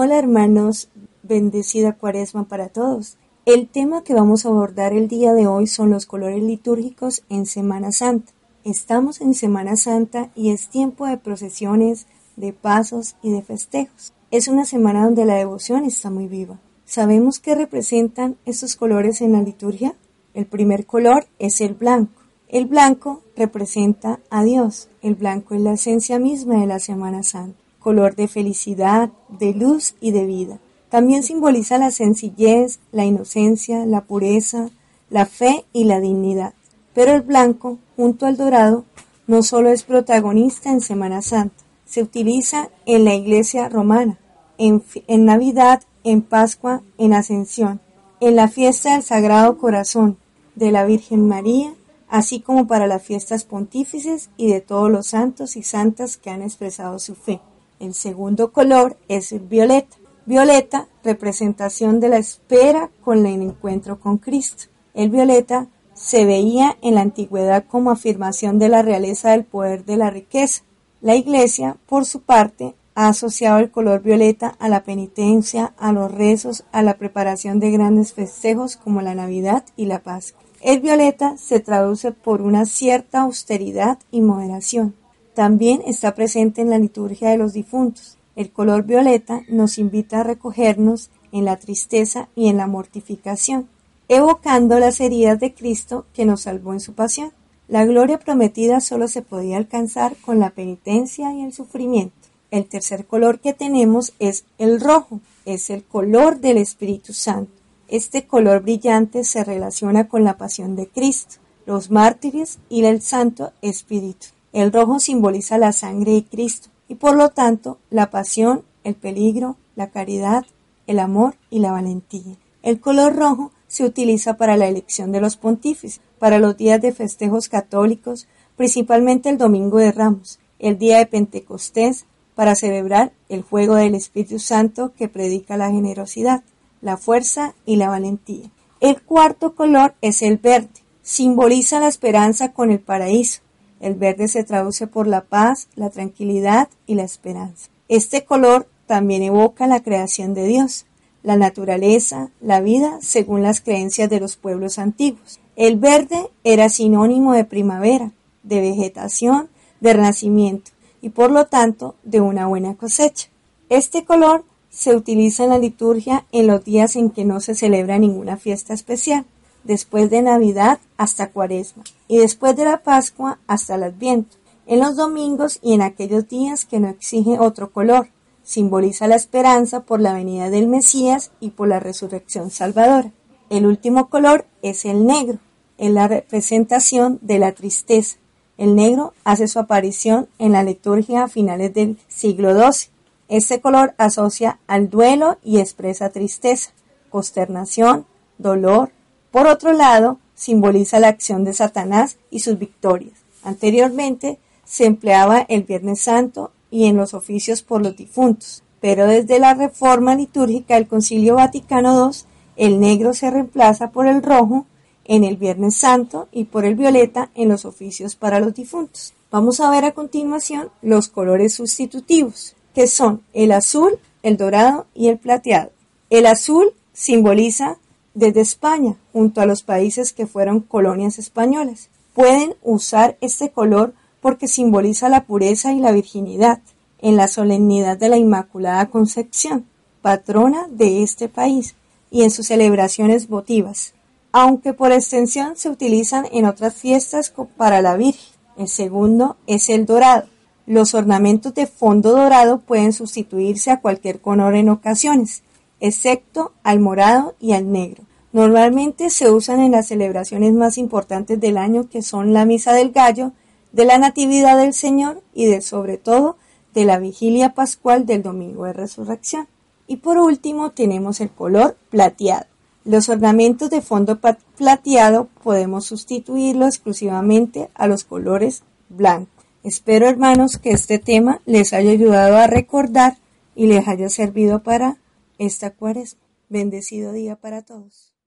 Hola hermanos, bendecida cuaresma para todos. El tema que vamos a abordar el día de hoy son los colores litúrgicos en Semana Santa. Estamos en Semana Santa y es tiempo de procesiones, de pasos y de festejos. Es una semana donde la devoción está muy viva. ¿Sabemos qué representan estos colores en la liturgia? El primer color es el blanco. El blanco representa a Dios. El blanco es la esencia misma de la Semana Santa color de felicidad, de luz y de vida. También simboliza la sencillez, la inocencia, la pureza, la fe y la dignidad. Pero el blanco, junto al dorado, no solo es protagonista en Semana Santa, se utiliza en la iglesia romana, en, en Navidad, en Pascua, en Ascensión, en la fiesta del Sagrado Corazón de la Virgen María, así como para las fiestas pontífices y de todos los santos y santas que han expresado su fe. El segundo color es el violeta. Violeta, representación de la espera con el encuentro con Cristo. El violeta se veía en la antigüedad como afirmación de la realeza del poder de la riqueza. La Iglesia, por su parte, ha asociado el color violeta a la penitencia, a los rezos, a la preparación de grandes festejos como la Navidad y la Pascua. El violeta se traduce por una cierta austeridad y moderación. También está presente en la liturgia de los difuntos. El color violeta nos invita a recogernos en la tristeza y en la mortificación, evocando las heridas de Cristo que nos salvó en su pasión. La gloria prometida solo se podía alcanzar con la penitencia y el sufrimiento. El tercer color que tenemos es el rojo, es el color del Espíritu Santo. Este color brillante se relaciona con la pasión de Cristo, los mártires y el Santo Espíritu. El rojo simboliza la sangre de Cristo y por lo tanto la pasión, el peligro, la caridad, el amor y la valentía. El color rojo se utiliza para la elección de los pontífices, para los días de festejos católicos, principalmente el Domingo de Ramos, el día de Pentecostés, para celebrar el fuego del Espíritu Santo que predica la generosidad, la fuerza y la valentía. El cuarto color es el verde, simboliza la esperanza con el paraíso, el verde se traduce por la paz, la tranquilidad y la esperanza. Este color también evoca la creación de Dios, la naturaleza, la vida según las creencias de los pueblos antiguos. El verde era sinónimo de primavera, de vegetación, de renacimiento y por lo tanto de una buena cosecha. Este color se utiliza en la liturgia en los días en que no se celebra ninguna fiesta especial después de Navidad hasta Cuaresma, y después de la Pascua hasta el Adviento, en los domingos y en aquellos días que no exige otro color. Simboliza la esperanza por la venida del Mesías y por la resurrección salvadora. El último color es el negro, en la representación de la tristeza. El negro hace su aparición en la liturgia a finales del siglo XII. Este color asocia al duelo y expresa tristeza, consternación, dolor, por otro lado, simboliza la acción de Satanás y sus victorias. Anteriormente se empleaba el Viernes Santo y en los oficios por los difuntos, pero desde la reforma litúrgica del Concilio Vaticano II, el negro se reemplaza por el rojo en el Viernes Santo y por el violeta en los oficios para los difuntos. Vamos a ver a continuación los colores sustitutivos, que son el azul, el dorado y el plateado. El azul simboliza desde España, junto a los países que fueron colonias españolas. Pueden usar este color porque simboliza la pureza y la virginidad, en la solemnidad de la Inmaculada Concepción, patrona de este país, y en sus celebraciones votivas, aunque por extensión se utilizan en otras fiestas para la Virgen. El segundo es el dorado. Los ornamentos de fondo dorado pueden sustituirse a cualquier color en ocasiones, excepto al morado y al negro Normalmente se usan en las celebraciones más importantes del año que son la Misa del Gallo, de la Natividad del Señor y de sobre todo de la Vigilia Pascual del Domingo de Resurrección. Y por último tenemos el color plateado. Los ornamentos de fondo plateado podemos sustituirlo exclusivamente a los colores blancos. Espero hermanos que este tema les haya ayudado a recordar y les haya servido para esta cuaresma. Bendecido día para todos.